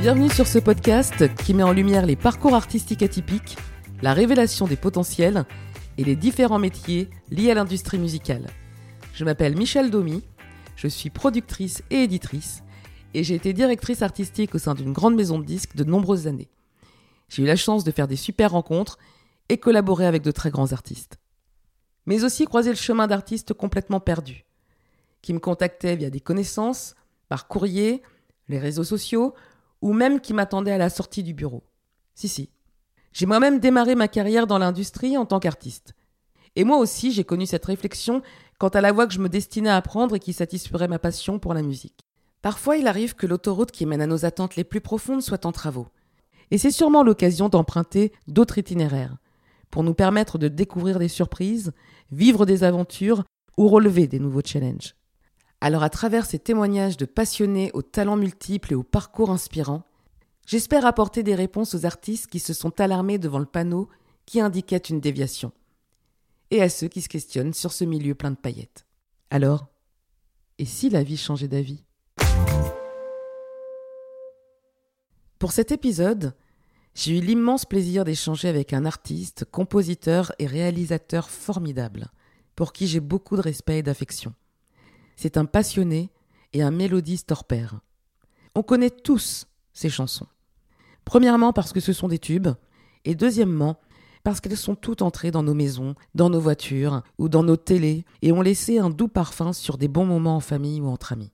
Bienvenue sur ce podcast qui met en lumière les parcours artistiques atypiques, la révélation des potentiels et les différents métiers liés à l'industrie musicale. Je m'appelle Michel Domy, je suis productrice et éditrice et j'ai été directrice artistique au sein d'une grande maison de disques de nombreuses années. J'ai eu la chance de faire des super rencontres et collaborer avec de très grands artistes. Mais aussi croiser le chemin d'artistes complètement perdus, qui me contactaient via des connaissances, par courrier, les réseaux sociaux, ou même qui m'attendaient à la sortie du bureau. Si, si. J'ai moi-même démarré ma carrière dans l'industrie en tant qu'artiste. Et moi aussi, j'ai connu cette réflexion quant à la voie que je me destinais à prendre et qui satisferait ma passion pour la musique. Parfois, il arrive que l'autoroute qui mène à nos attentes les plus profondes soit en travaux. Et c'est sûrement l'occasion d'emprunter d'autres itinéraires, pour nous permettre de découvrir des surprises, vivre des aventures ou relever des nouveaux challenges. Alors à travers ces témoignages de passionnés aux talents multiples et aux parcours inspirants, j'espère apporter des réponses aux artistes qui se sont alarmés devant le panneau qui indiquait une déviation, et à ceux qui se questionnent sur ce milieu plein de paillettes. Alors, et si la vie changeait d'avis? Pour cet épisode, j'ai eu l'immense plaisir d'échanger avec un artiste, compositeur et réalisateur formidable, pour qui j'ai beaucoup de respect et d'affection. C'est un passionné et un mélodiste hors pair. On connaît tous ces chansons. Premièrement parce que ce sont des tubes, et deuxièmement parce qu'elles sont toutes entrées dans nos maisons, dans nos voitures ou dans nos télés et ont laissé un doux parfum sur des bons moments en famille ou entre amis.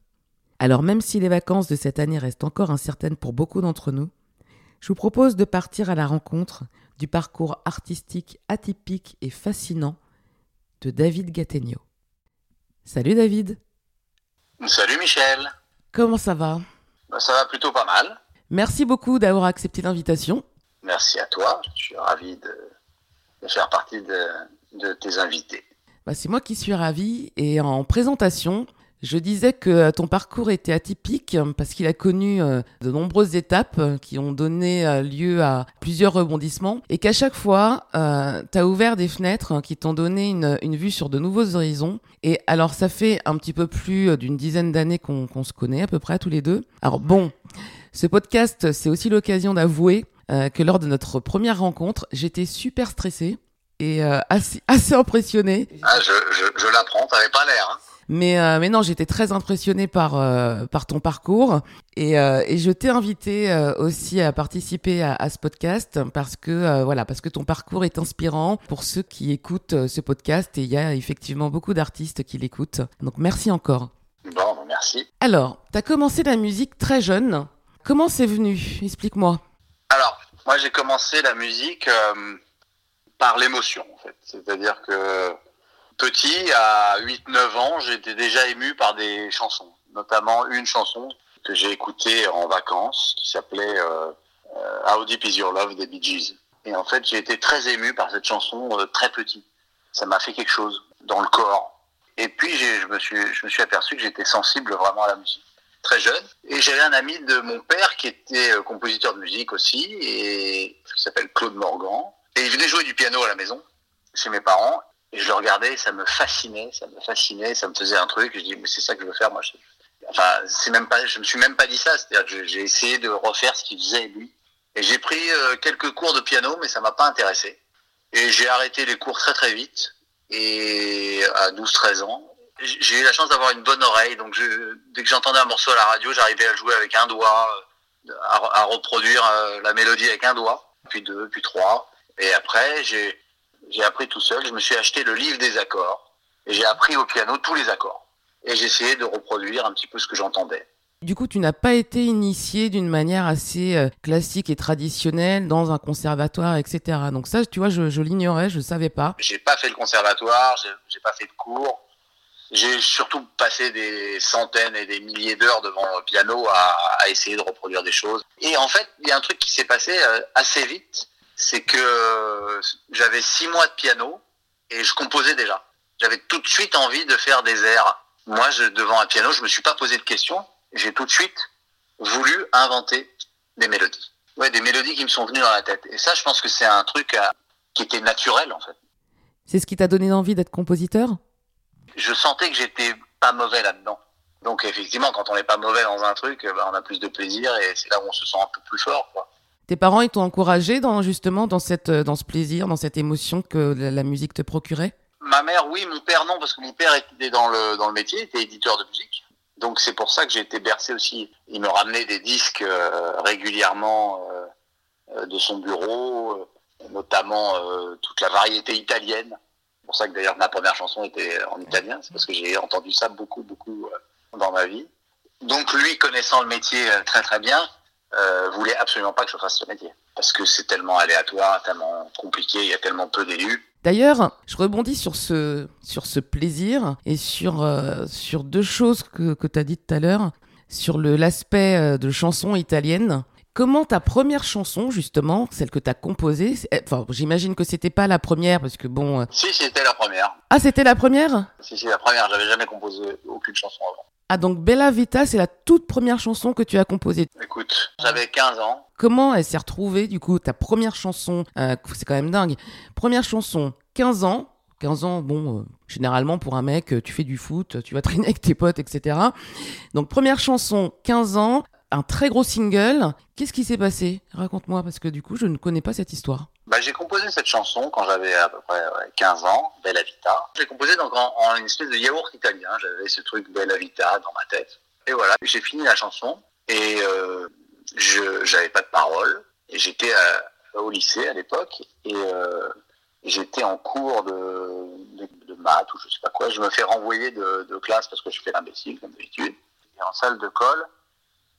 Alors même si les vacances de cette année restent encore incertaines pour beaucoup d'entre nous, je vous propose de partir à la rencontre du parcours artistique atypique et fascinant de David Gattegno. Salut David Salut Michel. Comment ça va? Bah, Ça va plutôt pas mal. Merci beaucoup d'avoir accepté l'invitation. Merci à toi. Je suis ravi de, faire partie de, tes invités. Bah, c'est moi qui suis ravi. Et en présentation, je disais que ton parcours était atypique parce qu'il a connu euh, de nombreuses étapes qui ont donné euh, lieu à plusieurs rebondissements et qu'à chaque fois, euh, tu as ouvert des fenêtres qui t'ont donné une, une, vue sur de nouveaux horizons. Et alors, ça fait un petit peu plus d'une dizaine d'années qu'on se connaît à peu près tous les deux. Alors bon, ce podcast, c'est aussi l'occasion d'avouer que lors de notre première rencontre, j'étais super stressée et assez, assez impressionnée. Ah, je, je, je l'apprends, t'avais pas l'air. Hein. Mais, euh, mais non, j'étais très impressionnée par, euh, par ton parcours. Et, euh, et je t'ai invité aussi à participer à, à, ce podcast parce que, voilà, parce que ton parcours est inspirant pour ceux qui écoutent ce podcast. Et il y a effectivement beaucoup d'artistes qui l'écoutent. Donc merci encore. Bon, merci. Alors, tu as commencé la musique très jeune. Comment c'est venu? Explique-moi. Alors, moi j'ai commencé la musique par l'émotion, en fait. C'est-à-dire que Petit, à 8-9 ans, j'étais déjà ému par des chansons, notamment une chanson que j'ai écoutée en vacances qui s'appelait euh, euh, How Deep Is Your Love des Bee Gees. Et en fait, j'ai été très ému par cette chanson euh, très petit. Ça m'a fait quelque chose dans le corps. Et puis, je me suis, je me suis aperçu que j'étais sensible vraiment à la musique très jeune. Et j'avais un ami de mon père qui était euh, compositeur de musique aussi, et qui s'appelle Claude Morgan. Et il venait jouer du piano à la maison, chez mes parents. Et je le regardais, ça me fascinait, ça me fascinait, ça me faisait un truc. Je dis, mais c'est ça que je veux faire, moi. Enfin, c'est même pas, je me suis même pas dit ça. C'est-à-dire j'ai essayé de refaire ce qu'il faisait lui. Et j'ai pris euh, quelques cours de piano, mais ça m'a pas intéressé. Et j'ai arrêté les cours très très vite. Et à 12-13 ans, j'ai eu la chance d'avoir une bonne oreille. Donc je, dès que j'entendais un morceau à la radio, j'arrivais à jouer avec un doigt, euh, à, à reproduire euh, la mélodie avec un doigt, puis deux, puis trois. Et après, j'ai j'ai appris tout seul. Je me suis acheté le livre des accords et j'ai appris au piano tous les accords. Et j'ai essayé de reproduire un petit peu ce que j'entendais. Du coup, tu n'as pas été initié d'une manière assez euh, classique et traditionnelle dans un conservatoire, etc. Donc ça, tu vois, je, je l'ignorais, je ne savais pas. J'ai pas fait le conservatoire, j'ai pas fait de cours. J'ai surtout passé des centaines et des milliers d'heures devant le piano à, à, essayer de reproduire des choses. Et en fait, il y a un truc qui s'est passé euh, assez vite c'est que j'avais six mois de piano et je composais déjà. J'avais tout de suite envie de faire des airs. Moi, je, devant un piano, je me suis pas posé de questions. J'ai tout de suite voulu inventer des mélodies. Ouais, des mélodies qui me sont venues dans la tête. Et ça, je pense que c'est un truc euh, qui était naturel, en fait. C'est ce qui t'a donné envie d'être compositeur? Je sentais que j'étais pas mauvais là-dedans. Donc effectivement, quand on n'est pas mauvais dans un truc, bah, on a plus de plaisir et c'est là où on se sent un peu plus fort. Quoi. Tes parents, ils t'ont encouragé dans justement dans cette dans ce plaisir, dans cette émotion que la, musique te procurait? Ma mère, oui, mon père, non, parce que mon père était dans le dans le métier, était éditeur de musique. Donc c'est pour ça que j'ai été bercé aussi. Il me ramenait des disques euh, régulièrement euh, euh, de son bureau, notamment toute la variété italienne. C'est pour ça que d'ailleurs ma première chanson était en italien, c'est parce que j'ai entendu ça beaucoup, beaucoup dans ma vie. Donc lui, connaissant le métier très très bien, euh, voulait absolument pas que je fasse ce métier. Parce que c'est tellement aléatoire, tellement compliqué, il y a tellement peu d'élus. D'ailleurs, je rebondis sur ce, sur ce plaisir et sur, euh, sur deux choses que, que tu as dites tout à l'heure, sur l'aspect euh, de chanson italienne. Comment ta première chanson, justement, celle que tu as composée, eh, enfin, j'imagine que c'était pas la première, parce que bon. Euh, si, c'était la première. Ah, c'était la première? Si, si, la première. J'avais jamais composé aucune chanson avant. Ah donc Bella Vita, c'est la toute première chanson que tu as composée. Écoute, j'avais 15 ans. Comment elle s'est retrouvée du coup ta première chanson euh, C'est quand même dingue. Première chanson, 15 ans. 15 ans, bon, euh, généralement pour un mec, euh, tu fais du foot, tu vas traîner avec tes potes, etc. Donc première chanson, 15 ans, un très gros single. Qu'est-ce qui s'est passé? Raconte-moi parce que du coup, je ne connais pas cette histoire. Bah, j'ai composé cette chanson quand j'avais à peu près 15 ans, Bella Vita. J'ai composé donc en, une espèce de yaourt italien. J'avais ce truc Bella Vita dans ma tête. Et voilà, j'ai fini la chanson et euh, je j'avais pas de paroles. Et j'étais au lycée à l'époque et euh, j'étais en cours de, de, maths ou je sais pas quoi. Je me fais renvoyer de, de classe parce que je fais l'imbécile comme d'habitude. Et en salle de colle,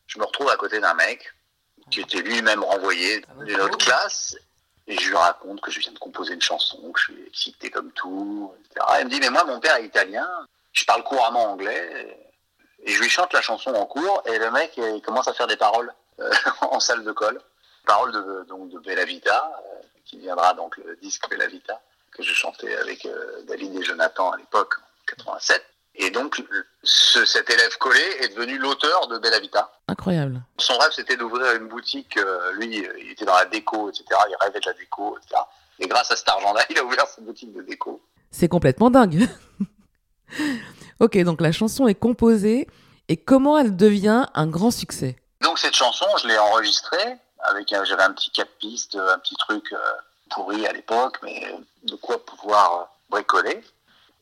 je me retrouve à côté d'un mec qui était lui-même renvoyé d'une autre classe et je lui raconte que je viens de composer une chanson, que je suis excité comme tout, etc. Elle me dit, mais moi, mon père est italien, je parle couramment anglais. Et je lui chante la chanson en cours, et le mec, il commence à faire des paroles euh, en salle de colle. Paroles de, donc, de Bella Vita, euh, qui viendra donc le disque Bella Vita, que je chantais avec euh, David et Jonathan à l'époque, en 87. Et donc, cet élève collé est devenu l'auteur de Bella Vita. Incroyable. Son rêve, c'était d'ouvrir une boutique. Euh, lui, il était dans la déco, etc. Il rêvait de la déco, etc. Et grâce à cet argent-là, il a ouvert sa boutique de déco. C'est complètement dingue. ok, donc la chanson est composée. Et comment elle devient un grand succès? Donc cette chanson, je l'ai enregistrée. avec J'avais un petit cap piste, un petit truc euh, pourri à l'époque, mais de quoi pouvoir bricoler.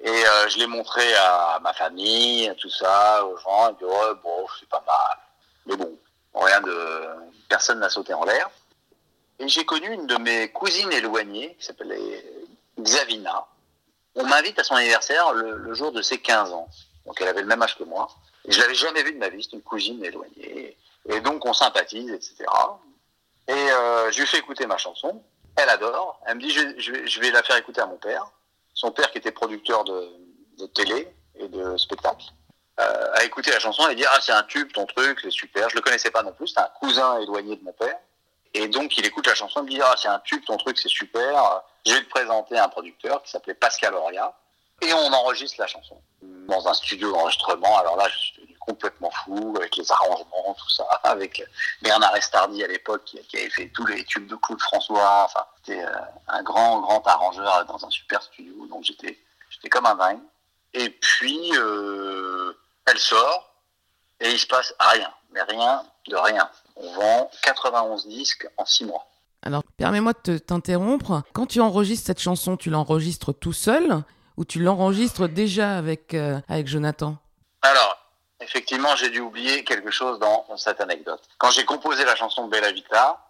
Et euh, je l'ai montré à ma famille, à tout ça, aux gens. Ils disent ouais, bon, c'est pas mal. Mais bon, rien de. Personne n'a sauté en l'air. Et j'ai connu une de mes cousines éloignées, qui s'appelait Xavina. On m'invite à son anniversaire le, jour de ses 15 ans. Donc elle avait le même âge que moi. Et je l'avais jamais vue de ma vie, c'est une cousine éloignée. Et donc on sympathise, etc. Et euh, je lui fais écouter ma chanson. Elle adore. Elle me dit je vais la faire écouter à mon père son père qui était producteur de, télé et de spectacle, euh, a écouté la chanson et dit ah c'est un tube ton truc c'est super. Je le connaissais pas non plus c'est un cousin éloigné de mon père. Et donc il écoute la chanson et me dit ah c'est un tube ton truc c'est super. Je vais te présenter un producteur qui s'appelait Pascal Oria. Et on enregistre la chanson dans un studio d'enregistrement. Alors là je suis complètement fou avec les arrangements tout ça avec Bernard Estardi à l'époque qui, qui, avait fait tous les tubes de Claude François enfin c'était euh, un grand grand arrangeur dans un super studio donc j'étais j'étais comme un dingue. Et puis euh, elle sort et il se passe rien mais rien de rien. On vend 91 disques en 6 mois. Alors, permets-moi de t'interrompre. Quand tu enregistres cette chanson, tu l'enregistres tout seul ou tu l'enregistres déjà avec, euh, avec Jonathan? Alors, effectivement, j'ai dû oublier quelque chose dans, cette anecdote. Quand j'ai composé la chanson de Bella Vita,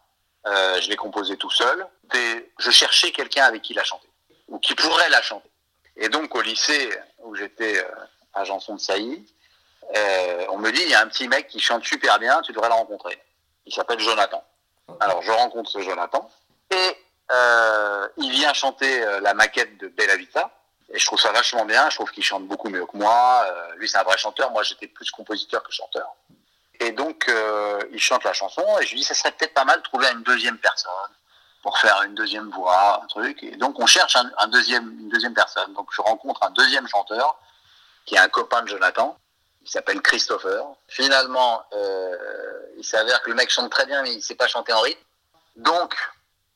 euh, je l'ai composée tout seul. Je cherchais quelqu'un avec qui la chanter, ou qui pourrait la chanter. Et donc, au lycée où j'étais euh, à Janson de Sailly, euh, on me dit, il y a un petit mec qui chante super bien, tu devrais le rencontrer. Il s'appelle Jonathan. Alors, je rencontre ce Jonathan, et il vient chanter la maquette de Bella Vita, et je trouve ça vachement bien. Je trouve qu'il chante beaucoup mieux que moi. Euh, lui, c'est un vrai chanteur. Moi, j'étais plus compositeur que chanteur. Et donc, euh, il chante la chanson. Et je lui dis, ça serait peut-être pas mal de trouver une deuxième personne pour faire une deuxième voix, un truc. Et donc, on cherche un, deuxième, une deuxième personne. Donc, je rencontre un deuxième chanteur qui est un copain de Jonathan. Il s'appelle Christopher. Finalement, euh, il s'avère que le mec chante très bien, mais il sait pas chanter en rythme. Donc,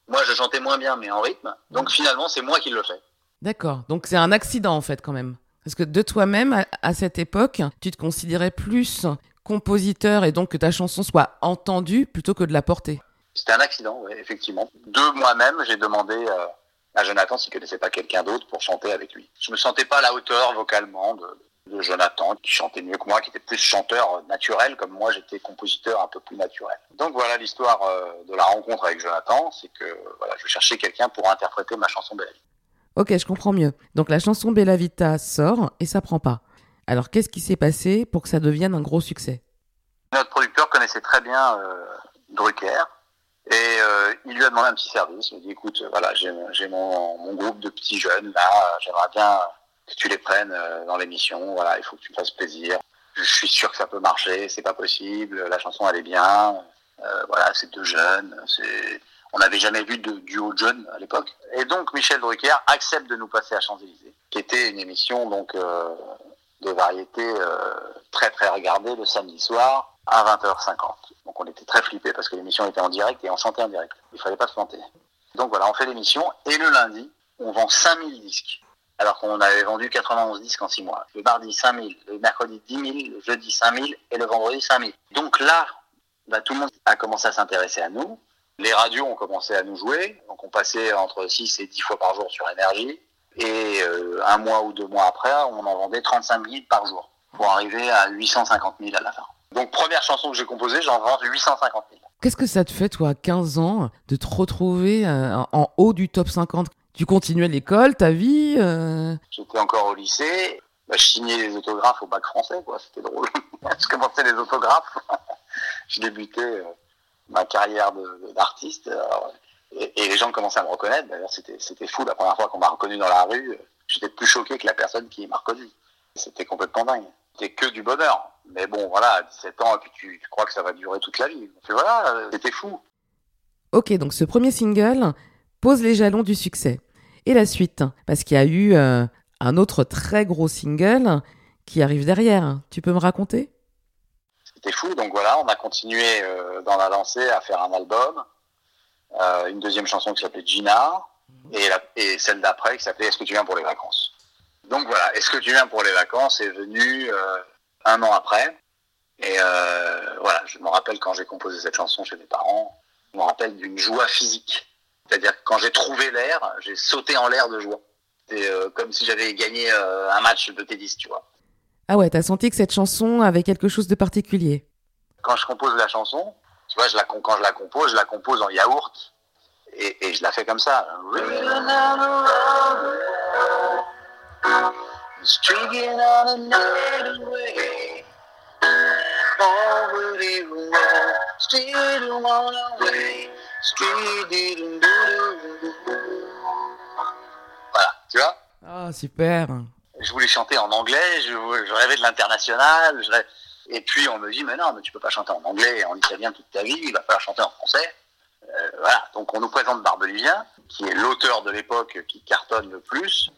moi, je chantais moins bien, mais en rythme. Donc, finalement, c'est moi qui le fais. D'accord. Donc c'est un accident en fait quand même. Parce que de toi-même, à, cette époque, tu te considérais plus compositeur et donc que ta chanson soit entendue plutôt que de la porter. C'était un accident, oui, effectivement. De moi-même, j'ai demandé euh, à Jonathan s'il connaissait pas quelqu'un d'autre pour chanter avec lui. Je me sentais pas à la hauteur vocalement de, de Jonathan, qui chantait mieux que moi, qui était plus chanteur naturel, comme moi j'étais compositeur un peu plus naturel. Donc voilà l'histoire euh, de la rencontre avec Jonathan, c'est que voilà, je cherchais quelqu'un pour interpréter ma chanson Bella Vita. Ok, je comprends mieux. Donc la chanson Bella Vita sort et ça prend pas. Alors qu'est-ce qui s'est passé pour que ça devienne un gros succès? Notre producteur connaissait très bien euh, Drucker et euh, il lui a demandé un petit service. Il m'a dit écoute, voilà, j'ai mon, groupe de petits jeunes là, j'aimerais bien que tu les prennes euh, dans l'émission. Voilà, il faut que tu me fasses plaisir. Je suis sûr que ça peut marcher. C'est pas possible. La chanson elle bien. Euh, voilà, c'est deux jeunes. C'est on n'avait jamais vu de duo jeune à l'époque. Et donc Michel Drucker accepte de nous passer à Champs-Élysées, qui était une émission donc euh, de variété euh, très très regardée le samedi soir à 20h50. Donc on était très flippés parce que l'émission était en direct et on chantait en direct. Il fallait pas se planter. Donc voilà, on fait l'émission et le lundi, on vend 5000 disques alors qu'on avait vendu 91 disques en 6 mois. Le mardi 5000, le mercredi 10 000, le jeudi 5000 et le vendredi 5000. Donc là, bah, tout le monde a commencé à s'intéresser à nous. Les radios ont commencé à nous jouer, donc on passait entre 6 et 10 fois par jour sur énergie. Et euh, un mois ou deux mois après, on en vendait 35 000 par jour, pour arriver à 850 000 à la fin. Donc première chanson que j'ai composée, j'en vends 850 000. Qu'est-ce que ça te fait, toi, à 15 ans, de te retrouver euh, en haut du top 50 tu continuais l'école, ta vie euh... J'étais encore au lycée. Bah, je signais les autographes au bac français, quoi. C'était drôle. je commençais les autographes. je débutais ma carrière d'artiste. Et, les gens commençaient à me reconnaître. D'ailleurs, c'était fou la première fois qu'on m'a reconnu dans la rue. J'étais plus choqué que la personne qui m'a reconnu. C'était complètement dingue. C'était que du bonheur. Mais bon, voilà, à 17 ans, et puis tu, crois que ça va durer toute la vie. Voilà, c'était fou. Ok, donc ce premier single pose les jalons du succès et la suite Parce qu'il y a eu euh, un autre très gros single qui arrive derrière. Tu peux me raconter? C'était fou, donc voilà, on a continué euh, dans la lancée à faire un album, euh, une deuxième chanson qui s'appelait Gina, et, et celle d'après qui s'appelait Est-ce que tu viens pour les vacances? Donc voilà, Est-ce que tu viens pour les vacances est venu un an après. Et voilà, je me rappelle quand j'ai composé cette chanson chez mes parents, je me rappelle d'une joie physique c'est-à-dire que quand j'ai trouvé l'air, j'ai sauté en l'air de joie. C'est euh, comme si j'avais gagné euh, un match de tennis, tu vois. Ah ouais, t'as senti que cette chanson avait quelque chose de particulier. Quand je compose la chanson, tu vois, je la, quand je la compose, je la compose en yaourt et, et je la fais comme ça. Voilà, tu vois. Ah, super Je voulais chanter en anglais, je, rêvais de l'international, et puis on me dit, mais non, mais tu peux pas chanter en anglais et en italien toute ta vie, il va falloir chanter en français. Euh, voilà, donc on nous présente Barbelivien, qui est l'auteur de l'époque qui cartonne le plus,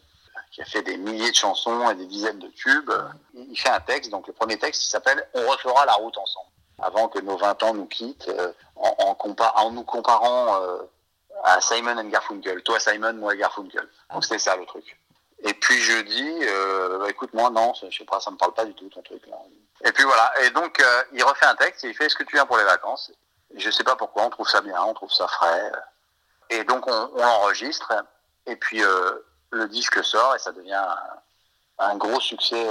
qui a fait des milliers de chansons et des dizaines de tubes. Il fait un texte, donc le premier texte, s'appelle On refera la route ensemble avant que nos 20 ans nous quittent, euh, en, en, nous comparant euh, à Simon and Garfunkel. Toi Simon, moi Garfunkel. Donc c'était ça le truc. Et puis je dis, euh, bah, écoute moi non, je sais pas, ça me parle pas du tout ton truc là. Et puis voilà. Et donc il refait un texte et il fait, est-ce que tu viens pour les vacances? Je sais pas pourquoi, on trouve ça bien, on trouve ça frais. Et donc on, on enregistre et puis le disque sort et ça devient un, gros succès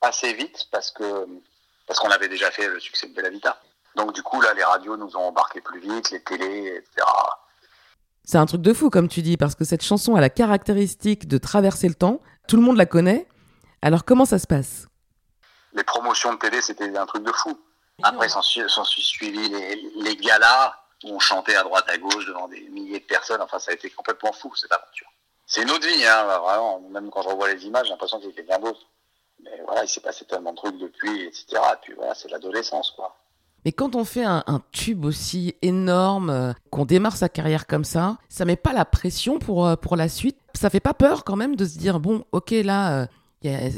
assez vite parce que parce qu'on avait déjà fait le succès de Bella Vita. Donc du coup, là, les radios nous ont embarqué plus vite, les télés, etc. C'est un truc de fou, comme tu dis, parce que cette chanson a la caractéristique de traverser le temps. Tout le monde la connaît. Alors comment ça se passe? Les promotions de télé, c'était un truc de fou. Après, s'en suis suivi les, les galas où on chantait à droite à gauche devant des milliers de personnes. Enfin, ça a été complètement fou, cette aventure. C'est une autre vie, hein, vraiment. Même quand je revois les images, j'ai l'impression qu'il était bien beau. Mais voilà, il s'est passé tellement de trucs depuis, etc. Et puis voilà, c'est l'adolescence, quoi. Mais quand on fait un, tube aussi énorme, euh, qu'on démarre sa carrière comme ça, ça met pas la pression pour, euh, pour la suite Ça fait pas peur quand même de se dire, bon, ok, là, euh,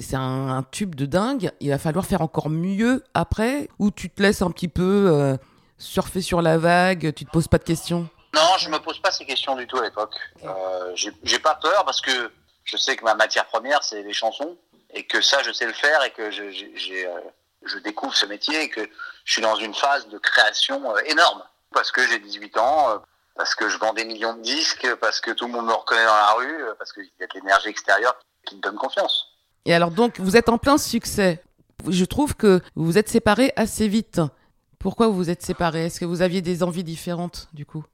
c'est un, tube de dingue, il va falloir faire encore mieux après Ou tu te laisses un petit peu surfer sur la vague, tu te poses pas de questions? Non, je me pose pas ces questions du tout à l'époque. j'ai pas peur parce que je sais que ma matière première, c'est les chansons. et que ça, je sais le faire et que j'ai, je découvre ce métier et que je suis dans une phase de création euh, énorme parce que j'ai 18 ans, euh, parce que je vends des millions de disques, parce que tout le monde me reconnaît dans la rue, parce qu'il y a de l'énergie extérieure qui me donne confiance. Et alors donc, vous êtes en plein succès. Je trouve que vous vous êtes séparés assez vite. Pourquoi vous vous êtes séparés? Est-ce que vous aviez des envies différentes du coup?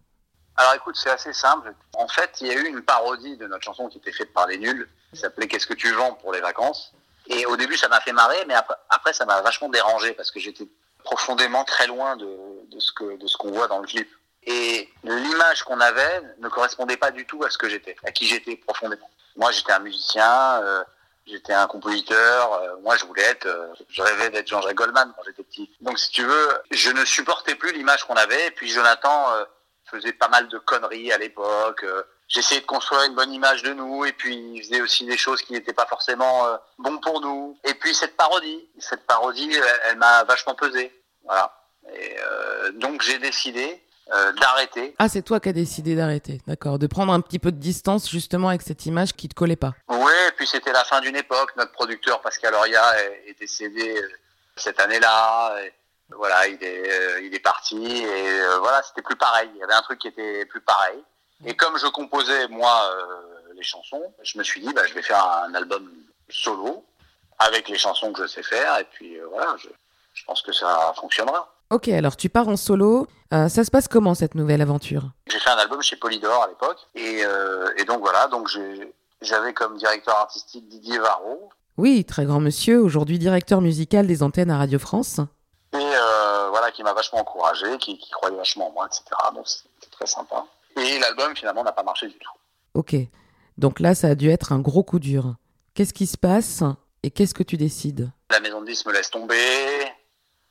Alors écoute, c'est assez simple. En fait, il y a eu une parodie de notre chanson qui était faite par les nuls, qui s'appelait Qu'est-ce que tu vends pour les vacances Et au début, ça m'a fait marrer, mais après, après ça m'a vachement dérangé parce que j'étais profondément très loin de, de ce que de ce qu'on voit dans le clip. Et l'image qu'on avait ne correspondait pas du tout à ce que j'étais, à qui j'étais profondément. Moi, j'étais un musicien. Euh, J'étais un compositeur. Euh, moi, je voulais être. Euh, je rêvais d'être Jean-Jacques Goldman quand j'étais petit. Donc, si tu veux, je ne supportais plus l'image qu'on avait. Et puis, Jonathan euh, faisait pas mal de conneries à l'époque. J'essayais de construire une bonne image de nous. Et puis, il faisait aussi des choses qui n'étaient pas forcément bons pour nous. Et puis, cette parodie, cette parodie, elle, elle m'a vachement pesé. Voilà. Et donc, j'ai décidé euh, d'arrêter. Ah, c'est toi qui as décidé d'arrêter, d'accord, de prendre un petit peu de distance justement avec cette image qui te collait pas. Oui, et puis c'était la fin d'une époque. Notre producteur Pascal Oria est, est décédé euh, cette année-là. Voilà, il est, euh, il est parti et voilà, c'était plus pareil. Il y avait un truc qui était plus pareil. Et comme je composais moi les chansons, je me suis dit, bah, je vais faire un album solo avec les chansons que je sais faire. Et puis voilà, je, je pense que ça fonctionnera. Ok, alors tu pars en solo. Euh, ça se passe comment cette nouvelle aventure? J'ai fait un album chez Polydor à l'époque. Et, euh, et, donc voilà, donc j'avais comme directeur artistique Didier Varro. Oui, très grand monsieur, aujourd'hui directeur musical des antennes à Radio France. Et euh, voilà, qui m'a vachement encouragé, qui, qui, croyait vachement en moi, etc. Donc c'était très sympa. Et l'album finalement n'a pas marché du tout. Ok, donc là ça a dû être un gros coup dur. Qu'est-ce qui se passe et qu'est-ce que tu décides? La maison de 10 me laisse tomber.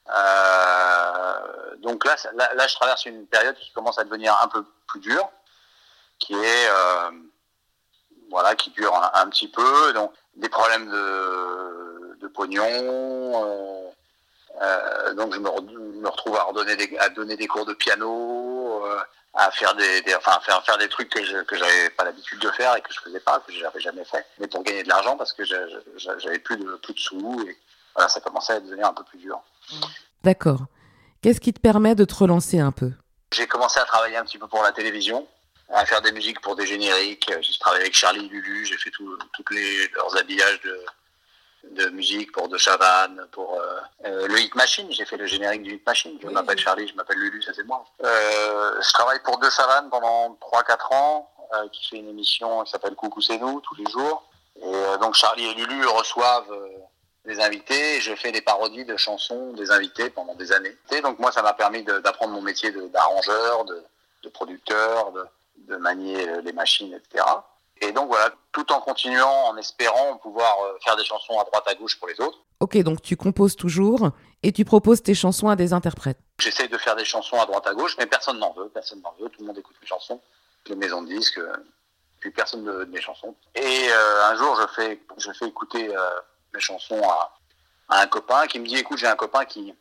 Euh, donc là, là, là, je traverse une période qui commence à devenir un peu plus dure, qui est euh, voilà, qui dure un, un, petit peu. Donc des problèmes de, de pognon. Euh, euh, donc je me, re, me, retrouve à redonner des, à donner des cours de piano, euh, à faire des, des, enfin faire faire des trucs que je que j'avais pas l'habitude de faire et que je faisais pas, que j'avais jamais fait, mais pour gagner de l'argent parce que j'avais plus de plus de sous et voilà, ça commençait à devenir un peu plus dur. D'accord. Qu'est-ce qui te permet de te relancer un peu? J'ai commencé à travailler un petit peu pour la télévision, à faire des musiques pour des génériques. J'ai travaillé avec Charlie et Lulu, j'ai fait tous les, leurs habillages de, de musique pour De Chavannes, pour euh, euh, le Hit Machine. J'ai fait le générique du Hit Machine. Je oui. m'appelle Charlie, je m'appelle Lulu, ça c'est moi. Euh, je travaille pour De Chavannes pendant 3-4 ans, euh, qui fait une émission qui s'appelle Coucou c'est nous, tous les jours. Et donc Charlie et Lulu reçoivent des invités et je fais des parodies de chansons des invités pendant des années. Et donc moi, ça m'a permis d'apprendre mon métier d'arrangeur, de, de, producteur, de, de, manier les machines, etc. Et donc voilà, tout en continuant, en espérant pouvoir faire des chansons à droite à gauche pour les autres. Ok, donc tu composes toujours et tu proposes tes chansons à des interprètes. J'essaie de faire des chansons à droite à gauche, mais personne n'en veut, personne n'en veut, tout le monde écoute mes chansons, les maisons de disques, puis personne ne veut de mes chansons. Et euh, un jour, je fais, je fais écouter euh, mes chansons à, à, un copain qui me dit écoute j'ai un copain qui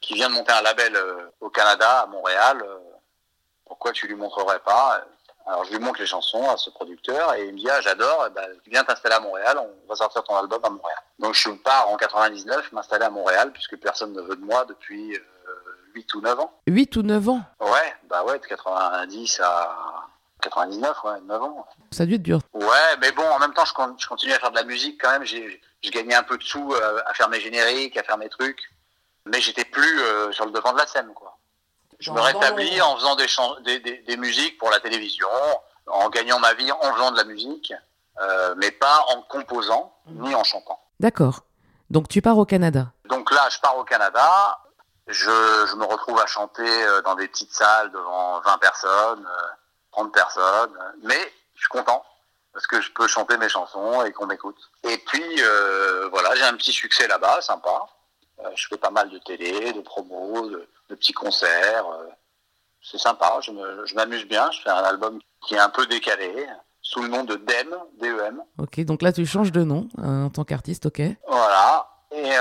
qui vient de monter un label euh, au Canada à Montréal euh, pourquoi tu lui montrerais pas? Alors je lui montre les chansons à ce producteur et il me dit ah j'adore bah, viens t'installer à Montréal on va sortir ton album à Montréal donc je pars en 99 m'installer à Montréal puisque personne ne veut de moi depuis 8 ou 9 ans 8 ou 9 ans ouais bah ouais de 90 à 99, ouais, 9 ans. Ça a dû être dur. Ouais, mais bon, en même temps, je, je continue à faire de la musique quand même. J'ai gagné un peu de sous euh, à faire mes génériques, à faire mes trucs. Mais j'étais plus euh, sur le devant de la scène, quoi. Je me rétablis en faisant des, des, des, des, musiques pour la télévision, en gagnant ma vie en faisant de la musique, euh, mais pas en composant mmh. ni en chantant. D'accord. Donc tu pars au Canada. Donc là, je pars au Canada. Je, je me retrouve à chanter dans des petites salles devant 20 personnes. 30 personnes, mais je suis content parce que je peux chanter mes chansons et qu'on m'écoute. Et puis euh, voilà, j'ai un petit succès là-bas, sympa. Euh, je fais pas mal de télé, de promos, de, de petits concerts. Euh, c'est sympa, je m'amuse bien. Je fais un album qui est un peu décalé, sous le nom de DEM, D-E-M. Ok, donc là tu changes de nom en tant qu'artiste, ok. Voilà. Et,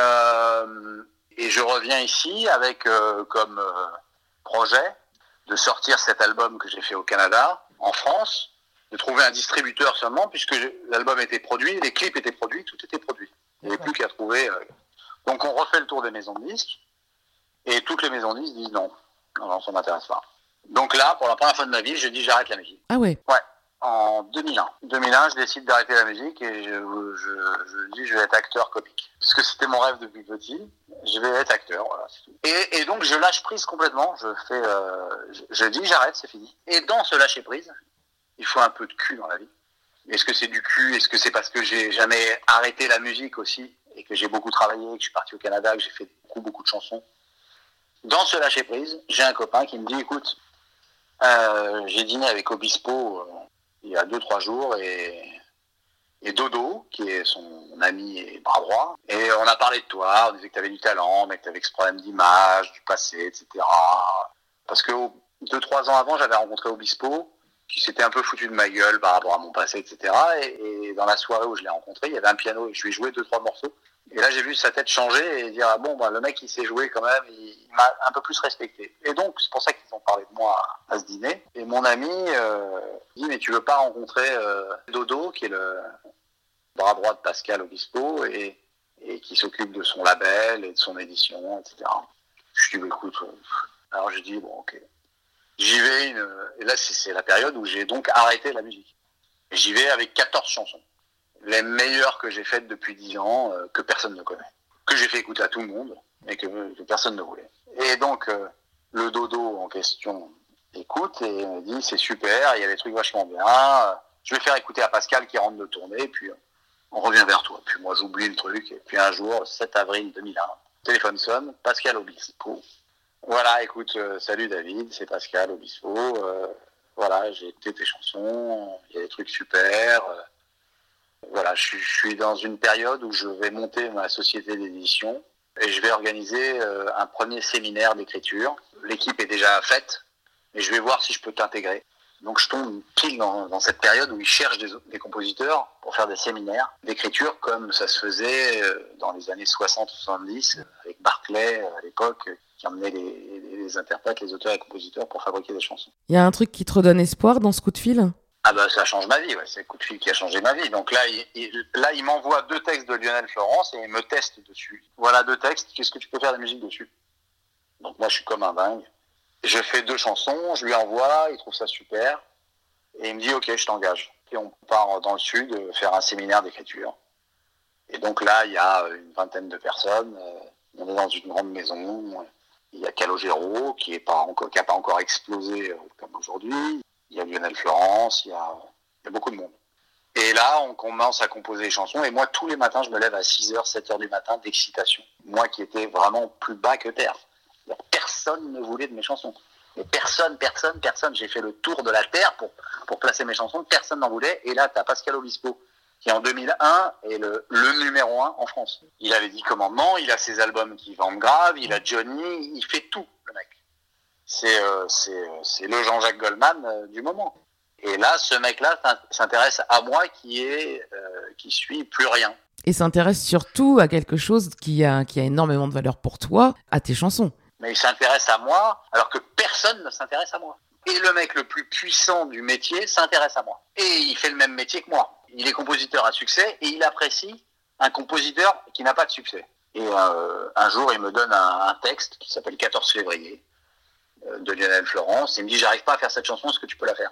et je reviens ici avec comme projet de sortir cet album que j'ai fait au Canada, en France, de trouver un distributeur seulement, puisque l'album était produit, les clips étaient produits, tout était produit. Il n'y avait plus qu'à trouver. euh. Donc on refait le tour des maisons de disques et toutes les maisons disques disent non, non, ça m'intéresse pas. Donc là, pour la première fois de ma vie, je dis j'arrête la musique. Ah ouais. Ouais, en 2001. 2001, je décide d'arrêter la musique et je, je, je dis je vais être acteur comique. Parce que c'était mon rêve depuis petit. Je vais être acteur, voilà. c'est tout. Et, et donc je lâche prise complètement. Je fais, euh, je, je dis j'arrête, c'est fini. Et dans ce lâcher prise, il faut un peu de cul dans la vie. Est-ce que c'est du cul? Est-ce que c'est parce que j'ai jamais arrêté la musique aussi et que j'ai beaucoup travaillé, que je suis parti au Canada, que j'ai fait beaucoup beaucoup de chansons? Dans ce lâcher prise, j'ai un copain qui me dit écoute, euh, j'ai dîné avec Obispo euh, il y a deux trois jours et et Dodo qui est son ami et bras droit et on a parlé de toi on disait que tu avais du talent mais que tu avais ce problème d'image du passé etc parce que deux trois ans avant j'avais rencontré Obispo qui s'était un peu foutu de ma gueule par rapport à mon passé etc et, dans la soirée où je l'ai rencontré il y avait un piano et je lui ai joué deux trois morceaux et là, j'ai vu sa tête changer et dire ah bon, bah, le mec, il sait jouer quand même, il, m'a un peu plus respecté. Et donc, c'est pour ça qu'ils ont parlé de moi à, ce dîner. Et mon ami euh, dit mais tu veux pas rencontrer euh, Dodo, qui est le bras droit de Pascal Obispo et, qui s'occupe de son label et de son édition, etc. Je dis bah, écoute, euh, alors je dis bon, ok. J'y vais, une, et là, c'est la période où j'ai donc arrêté la musique. Et J'y vais avec 14 chansons les meilleures que j'ai faites depuis 10 ans, euh, que personne ne connaît, que j'ai fait écouter à tout le monde, mais que, personne ne voulait. Et donc, euh, le dodo en question écoute et me dit c'est super, il y a des trucs vachement bien, euh, je vais faire écouter à Pascal qui rentre de tournée, puis on revient vers toi. Puis moi, j'oublie le truc, et puis un jour, 7 avril 2001, téléphone sonne, Pascal Obispo. Voilà, écoute, euh, salut David, c'est Pascal Obispo. euh, voilà, j'ai écouté tes chansons, il y a des trucs super. euh, voilà, je, suis- dans une période où je vais monter ma société d'édition et je vais organiser un premier séminaire d'écriture. L'équipe est déjà faite et je vais voir si je peux t'intégrer. Donc je tombe pile dans, dans cette période où ils cherchent des, des compositeurs pour faire des séminaires d'écriture comme ça se faisait dans les années 60-70 euh, avec Barclay à l'époque qui emmenait les, interprètes, les auteurs et compositeurs pour fabriquer des chansons. Il y a un truc qui te redonne espoir dans ce coup de fil? Ah bah ça change ma vie, ouais. c'est le coup de fil qui a changé ma vie. Donc là, il, il- là, il m'envoie deux textes de Lionel Florence et il me teste dessus. Voilà deux textes, qu'est-ce que tu peux faire de musique dessus? Donc moi, je suis comme un dingue. Je fais deux chansons, je lui envoie, il trouve ça super. Et il me dit, ok, je t'engage. Et on part dans le sud euh, faire un séminaire d'écriture. Et donc là, il y a euh, une vingtaine de personnes. euh, On est dans une grande maison. Il y a Calogero, qui n'a pas, encore- explosé euh, comme aujourd'hui. Il y a Lionel Florence, il y a, beaucoup de monde. Et là, on commence à composer les chansons. Et moi, tous les matins, je me lève à 6h, 7h du matin d'excitation. Moi qui étais vraiment plus bas que terre. Personne ne voulait de mes chansons. Mais personne, personne, personne. J'ai fait le tour de la terre pour, pour placer mes chansons. Personne n'en voulait. Et là, tu as Pascal Obispo, qui en 2001 est le, le numéro un en France. Il a les 10 commandements, il a ses albums qui vendent grave, il a Johnny, il fait tout, le mec. C'est euh, c'est, le Jean-Jacques Goldman euh, du moment. Et là, ce mec-là s'in- s'intéresse à moi qui est euh, qui suis plus rien. et s'intéresse surtout à quelque chose qui a, qui a énormément de valeur pour toi, à tes chansons. Mais il s'intéresse à moi alors que personne ne s'intéresse à moi. Et le mec le plus puissant du métier s'intéresse à moi. Et il fait le même métier que moi. Il est compositeur à succès et il apprécie un compositeur qui n'a pas de succès. Et euh, un jour, il me donne un, texte qui s'appelle 14 février euh, de Lionel Florence. Il me dit J'arrive pas à faire cette chanson, est-ce que tu peux la faire?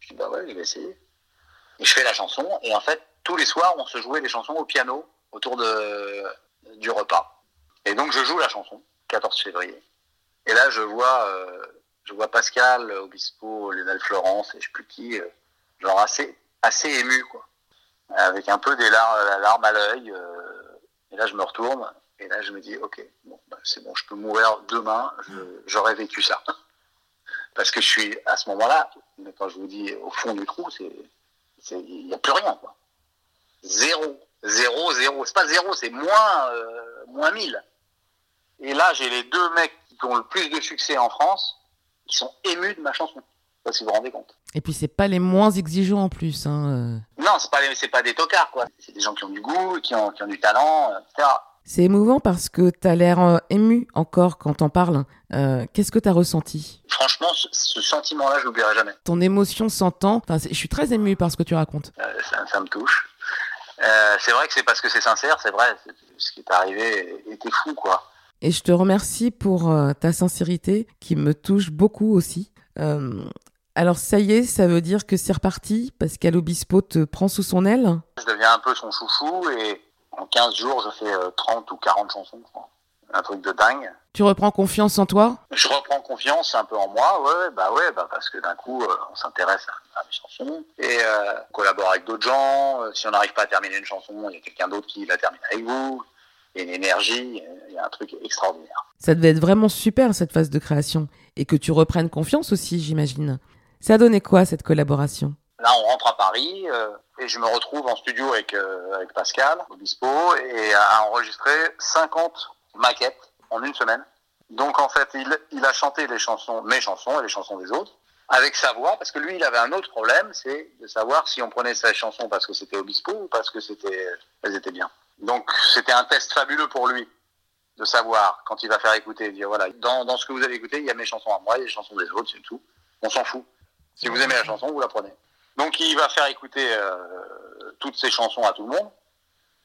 Je dis Bah ouais, je vais essayer. Et je fais la chanson. Et en fait, tous les soirs, on se jouait des chansons au piano autour du repas. Et donc, je joue la chanson, 14 février. Et là, je vois, euh, je vois Pascal, Obispo, Lionel Florence et je sais plus qui, genre assez, assez ému, quoi. Avec un peu des larmes, la larme à l'œil. euh, et là, je me retourne. Et là, je me dis, ok, bon, bah, c'est bon, je peux mourir demain. J'aurais vécu ça. Parce que je suis à ce moment-là, quand je vous dis au fond du trou, c'est, il n'y a plus rien, quoi. Zéro, zéro, zéro. C'est pas zéro, c'est moins, euh, moins 1000. Et là, j'ai les deux mecs qui ont le plus de succès en France, qui sont émus de ma chanson. Je sais pas si vous vous rendez compte. Et puis c'est pas les moins exigeants en plus. Hein. euh. Non, c'est pas, c'est pas des tocards, quoi. C'est des gens qui ont du goût, qui ont, qui ont du talent, euh, etc. C'est émouvant parce que t'as l'air euh, ému encore quand t'en parles. Euh, Qu'est-ce que t'as ressenti? Franchement, ce, ce sentiment-là, je l'oublierai jamais. Ton émotion s'entend. Enfin, je suis très ému par ce que tu racontes. Euh, ça, ça me touche. C'est vrai que c'est parce que c'est sincère, c'est vrai. Ce qui est arrivé était fou, quoi. Et je te remercie pour ta sincérité qui me touche beaucoup aussi. Euh, alors ça y est, ça veut dire que c'est reparti parce qu'Alobispo te prend sous son aile? Je deviens un peu son chouchou et en 15 jours, je fais 30 ou 40 chansons. Un truc de dingue. Tu reprends confiance en toi? Je reprends confiance un peu en moi, ouais, bah ouais, bah parce que d'un coup, on s'intéresse à, à, mes chansons et on collabore avec d'autres gens. si on n'arrive pas à terminer une chanson, il y a quelqu'un d'autre qui la termine avec vous il y a une énergie, il y a un truc extraordinaire. Ça devait être vraiment super cette phase de création et que tu reprennes confiance aussi, j'imagine. Ça donné quoi cette collaboration? Là, on rentre à Paris euh, et je me retrouve en studio avec, euh, avec Pascal Obispo et a enregistré 50 maquettes en une semaine. Donc en fait, il, a chanté les chansons, mes chansons et les chansons des autres avec sa voix, parce que lui, il avait un autre problème, c'est de savoir si on prenait sa chanson parce que c'était Obispo ou parce que c'était, elles étaient bien. Donc c'était un test fabuleux pour lui de savoir quand il va faire écouter, dire voilà, dans, ce que vous avez écouté, il y a mes chansons à moi, il y a les chansons des autres, c'est tout. On s'en fout. Si vous aimez la chanson, vous la prenez. Donc il va faire écouter euh, toutes ses chansons à tout le monde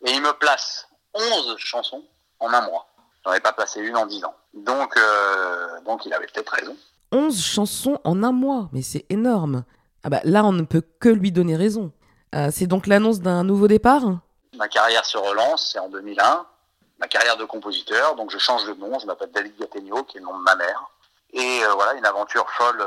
et il me place 11 chansons en un mois. J'en avais pas placé une en 10 ans. Donc, euh, donc il avait peut-être raison. 11 chansons en un mois, mais c'est énorme. Ah bah là, on ne peut que lui donner raison. Euh, c'est donc l'annonce d'un nouveau départ? Ma carrière se relance, c'est en 2001. Ma carrière de compositeur, donc je change de nom, je m'appelle David Gattegno, qui est le nom de ma mère. Et euh, voilà, une aventure folle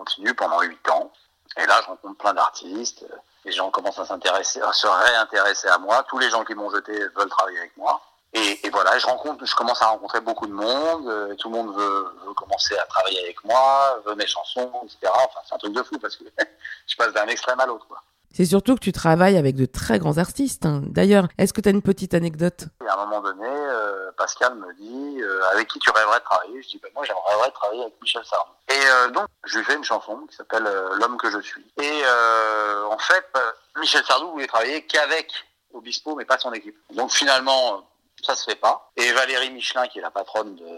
continue pendant 8 ans. Et là, je rencontre plein d'artistes. Les gens commencent à s'intéresser, à se réintéresser à moi. Tous les gens qui m'ont jeté veulent travailler avec moi. Et, et, voilà, je rencontre, je commence à rencontrer beaucoup de monde. Euh, tout le monde veut, veut, commencer à travailler avec moi, veut mes chansons, etc. Enfin, c'est un truc de fou parce que je passe d'un extrême à l'autre. C'est surtout que tu travailles avec de très grands artistes. Hein. D'ailleurs, est-ce que tu as une petite anecdote? À un moment donné, euh, Pascal me dit euh, avec qui tu rêverais de travailler? Je dis ben, moi j'aimerais travailler avec Michel Sardou. Et euh, donc je lui fais une chanson qui s'appelle L'homme que je suis. Et en fait, Michel Sardou voulait travailler qu'avec Obispo, mais pas son équipe. Donc finalement, ça se fait pas. Et Valérie Michelin, qui est la patronne de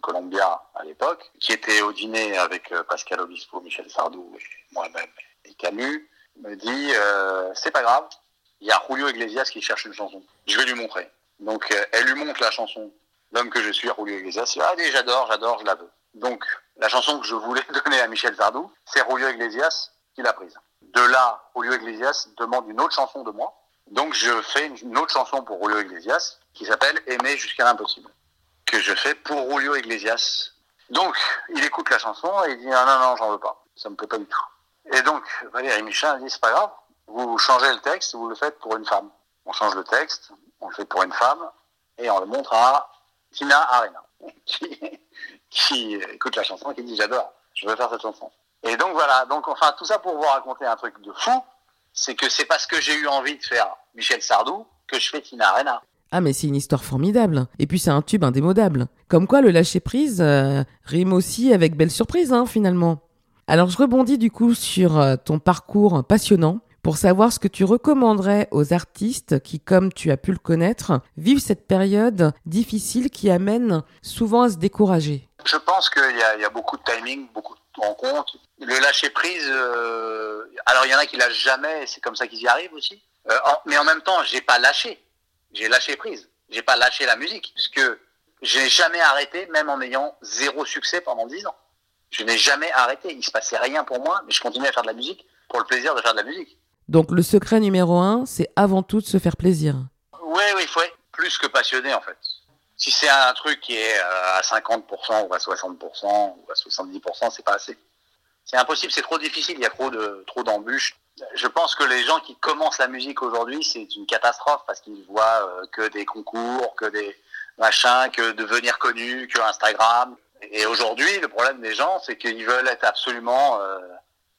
Columbia à l'époque, qui était au dîner avec Pascal Obispo, Michel Sardou et moi-même et Camus me dit euh, c'est pas grave, il y a Julio Iglesias qui cherche une chanson. Je vais lui montrer. Donc euh, elle lui montre la chanson L'homme que je suis, Julio Iglesias. Ah, allez, j'adore, j'adore, je la veux. Donc la chanson que je voulais donner à Michel Sardou, c'est Julio Iglesias qui l'a prise. De là, Julio Iglesias demande une autre chanson de moi. Donc je fais une autre chanson pour Julio Iglesias qui s'appelle Aimer jusqu'à l'impossible, que je fais pour Julio Iglesias. Donc il écoute la chanson et il dit ah, non non j'en veux pas, ça me plaît pas du tout. Et donc, Valérie Michelin dit, c'est pas grave, vous changez le texte, vous le faites pour une femme. On change le texte, on le fait pour une femme, et on le montre à Tina Arena, qui, qui écoute la chanson qui dit, j'adore, je veux faire cette chanson. Et donc voilà, donc enfin, tout ça pour vous raconter un truc de fou, c'est que c'est parce que j'ai eu envie de faire Michel Sardou que je fais Tina Arena. Ah mais c'est une histoire formidable. Et puis c'est un tube indémodable. Comme quoi le lâcher prise euh, rime aussi avec belle surprise hein, finalement. Alors je rebondis du coup sur euh, ton parcours passionnant pour savoir ce que tu recommanderais aux artistes qui, comme tu as pu le connaître, vivent cette période difficile qui amène souvent à se décourager. Je pense qu'il y, a beaucoup de timing, beaucoup de rencontres. Le lâcher prise, euh... alors il y en a qui lâchent jamais, c'est comme ça qu'ils y arrivent aussi. Euh, mais en même temps, j'ai pas lâché, j'ai lâché prise. J'ai pas lâché la musique, parce que j'ai jamais arrêté, même en ayant zéro succès pendant dix ans. Je n'ai jamais arrêté. Il se passait rien pour moi, mais je continuais à faire de la musique pour le plaisir de faire de la musique. Donc le secret numéro un, c'est avant tout de se faire plaisir. Oui, oui, il faut être plus que passionné en fait. Si c'est un truc qui est à 50% ou à 60% ou à 70%, c'est pas assez. C'est impossible, c'est trop difficile, il y a trop de trop d'embûches. Je pense que les gens qui commencent la musique aujourd'hui, c'est une catastrophe parce qu'ils voient euh, que des concours, que des machins, que devenir connu, que Instagram. Et aujourd'hui, le problème des gens, c'est qu'ils veulent être absolument euh,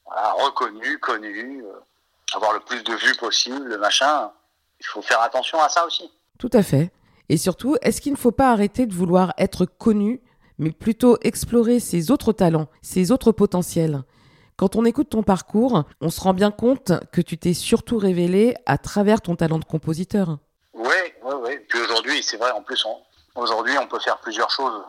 voilà, reconnus, connus, euh, avoir le plus de vues possible, le machin. Il faut faire attention à ça aussi. Tout à fait. Et surtout, est-ce qu'il ne faut pas arrêter de vouloir être connu, mais plutôt explorer ses autres talents, ses autres potentiels? Quand on écoute ton parcours, on se rend bien compte que tu t'es surtout révélé à travers ton talent de compositeur. Oui, oui, oui. Puis aujourd'hui, c'est vrai, en plus, aujourd'hui, on peut faire plusieurs choses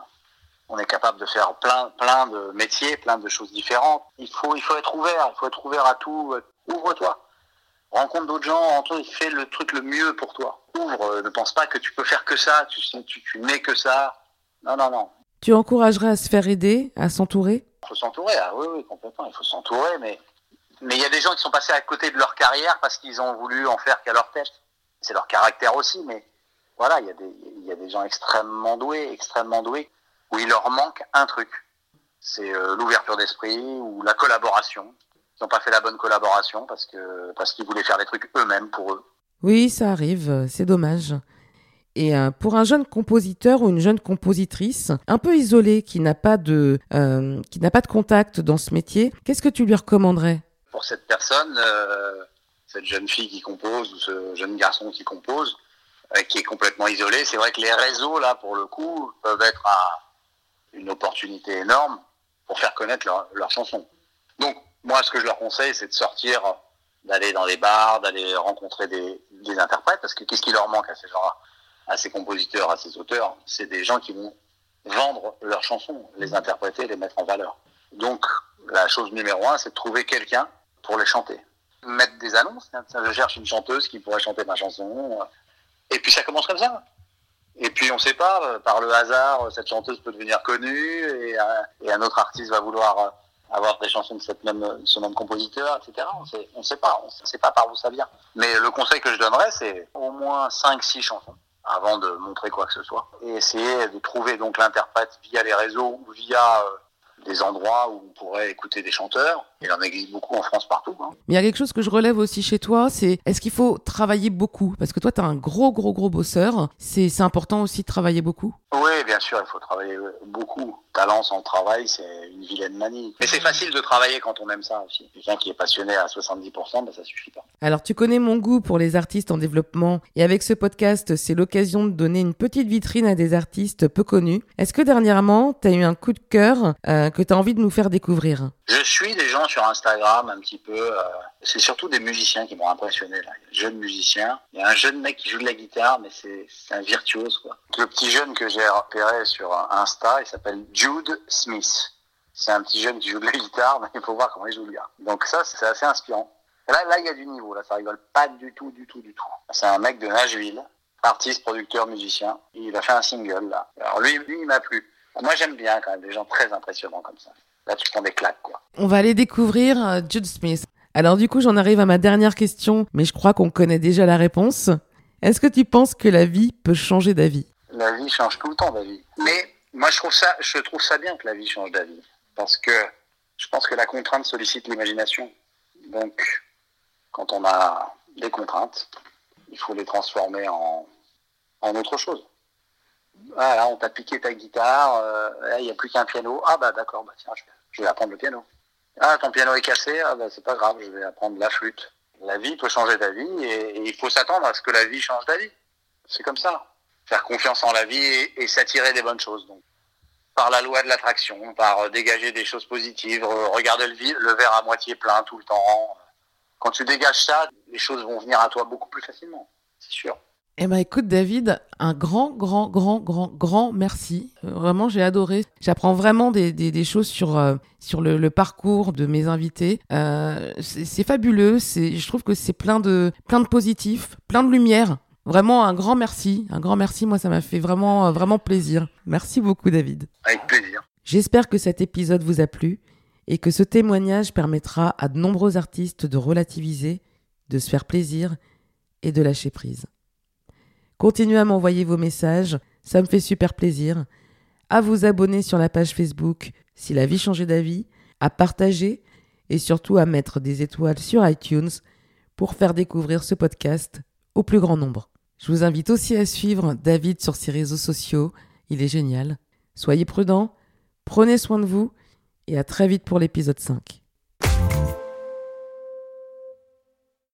on est capable de faire plein, plein de métiers, plein de choses différentes. Il faut, il faut être ouvert, il faut être ouvert à tout. Ouvre-toi. rencontre d'autres gens, fais le truc le mieux pour toi. Ouvre, ne pense pas que tu peux faire que ça, tu, tu, tu n'es que ça. Non, non, non. Tu encouragerais à se faire aider, à s'entourer? Il faut s'entourer, ah oui, oui, complètement, il faut s'entourer, mais mais il y a des gens qui sont passés à côté de leur carrière parce qu'ils ont voulu en faire qu'à leur tête. C'est leur caractère aussi, mais voilà, il y, a des, il y a des gens extrêmement doués, extrêmement doués, où il leur manque un truc. C'est euh, l'ouverture d'esprit ou la collaboration. Ils n'ont pas fait la bonne collaboration parce que parce qu'ils voulaient faire des trucs eux-mêmes pour eux. Oui, ça arrive, c'est dommage. Et euh, pour un jeune compositeur ou une jeune compositrice un peu isolé qui n'a pas de euh, qui n'a pas de contact dans ce métier, qu'est-ce que tu lui recommanderais? Pour cette personne, cette jeune fille qui compose ou ce jeune garçon qui compose, qui est complètement isolé, c'est vrai que les réseaux là pour le coup peuvent être une opportunité énorme pour faire connaître leurs leur chansons. Donc moi, ce que je leur conseille, c'est de sortir, d'aller dans les bars, d'aller rencontrer des, des, interprètes, parce que qu'est-ce qui leur manque à ces gens-là, à ces compositeurs, à ces auteurs? C'est des gens qui vont vendre leurs chansons, les interpréter, les mettre en valeur. Donc, la chose numéro un, c'est de trouver quelqu'un pour les chanter. Mettre des annonces, je cherche une chanteuse qui pourrait chanter ma chanson, et puis ça commence comme ça. Et puis on sait pas, par le hasard, cette chanteuse peut devenir connue, et, et un autre artiste va vouloir avoir des chansons de ce même compositeur, etc. On ne sait pas, on sait pas par où ça vient. Mais le conseil que je donnerais, c'est au moins 5-6 chansons avant de montrer quoi que ce soit. Et essayer de trouver donc l'interprète via les réseaux ou via euh, des endroits où on pourrait écouter des chanteurs. Il en existe beaucoup en France partout. Hein. Mais il y a quelque chose que je relève aussi chez toi, c'est est-ce qu'il faut travailler beaucoup? Parce que toi, tu as un gros, gros, gros bosseur. C'est important aussi de travailler beaucoup? Oui, bien sûr, il faut travailler beaucoup. Talent sans travail, c'est une vilaine manie. Mais c'est facile de travailler quand on aime ça aussi. Quelqu'un qui est passionné à 70%, ben ça suffit pas. Alors, tu connais mon goût pour les artistes en développement. Et avec ce podcast, c'est l'occasion de donner une petite vitrine à des artistes peu connus. Est-ce que dernièrement, tu as eu un coup de cœur euh, que tu as envie de nous faire découvrir? Je suis des gens sur Instagram un petit peu. Euh, c'est surtout des musiciens qui m'ont impressionné. Là. Jeunes musiciens. Il y a un jeune mec qui joue de la guitare, mais c'est un virtuose. Quoi. Le petit jeune que j'ai repéré sur Insta, il s'appelle Jude Smith. C'est un petit jeune qui joue de la guitare, mais il faut voir comment il joue le gars. Donc ça, c'est assez inspirant. là, là, il y a du niveau. Là, ça rigole pas du tout, du tout, du tout. C'est un mec de Nashville, artiste, producteur, musicien. Il a fait un single là. Alors lui, lui il m'a plu. Moi, j'aime bien quand même des gens très impressionnants comme ça. Là, tu prends des claques, quoi. On va aller découvrir euh, Jude Smith. Alors, du coup, j'en arrive à ma dernière question, mais je crois qu'on connaît déjà la réponse. Est-ce que tu penses que la vie peut changer d'avis? La vie change tout le temps d'avis. Mais moi, je trouve ça, je trouve ça bien que la vie change d'avis. Parce que je pense que la contrainte sollicite l'imagination. Donc, quand on a des contraintes, il faut les transformer en, en autre chose. Voilà, on t'a piqué ta guitare, il euh, n'y a plus qu'un piano. Ah bah d'accord, bah tiens, je vais, apprendre le piano. Ah, ton piano est cassé, ah bah c'est pas grave, je vais apprendre la flûte. La vie peut changer ta vie et, il faut s'attendre à ce que la vie change ta vie. C'est comme ça. Faire confiance en la vie et, s'attirer des bonnes choses. Donc, par la loi de l'attraction, par euh, dégager des choses positives, regarder le, le verre à moitié plein tout le temps. Quand tu dégages ça, les choses vont venir à toi beaucoup plus facilement, c'est sûr. Eh ben écoute David, un grand, grand, grand, grand, grand merci. Euh, vraiment, j'ai adoré. J'apprends vraiment des, des, des, choses sur, euh, sur le, le, parcours de mes invités. Euh, c'est fabuleux. Je trouve que c'est plein de, plein de positifs, plein de lumière. Vraiment un grand merci. Un grand merci. Moi, ça m'a fait vraiment, vraiment plaisir. Merci beaucoup David. Avec plaisir. J'espère que cet épisode vous a plu et que ce témoignage permettra à de nombreux artistes de relativiser, de se faire plaisir et de lâcher prise. Continuez à m'envoyer vos messages, ça me fait super plaisir. À vous abonner sur la page Facebook si la vie changeait d'avis, à partager et surtout à mettre des étoiles sur iTunes pour faire découvrir ce podcast au plus grand nombre. Je vous invite aussi à suivre David sur ses réseaux sociaux, il est génial. Soyez prudents, prenez soin de vous et à très vite pour l'épisode 5.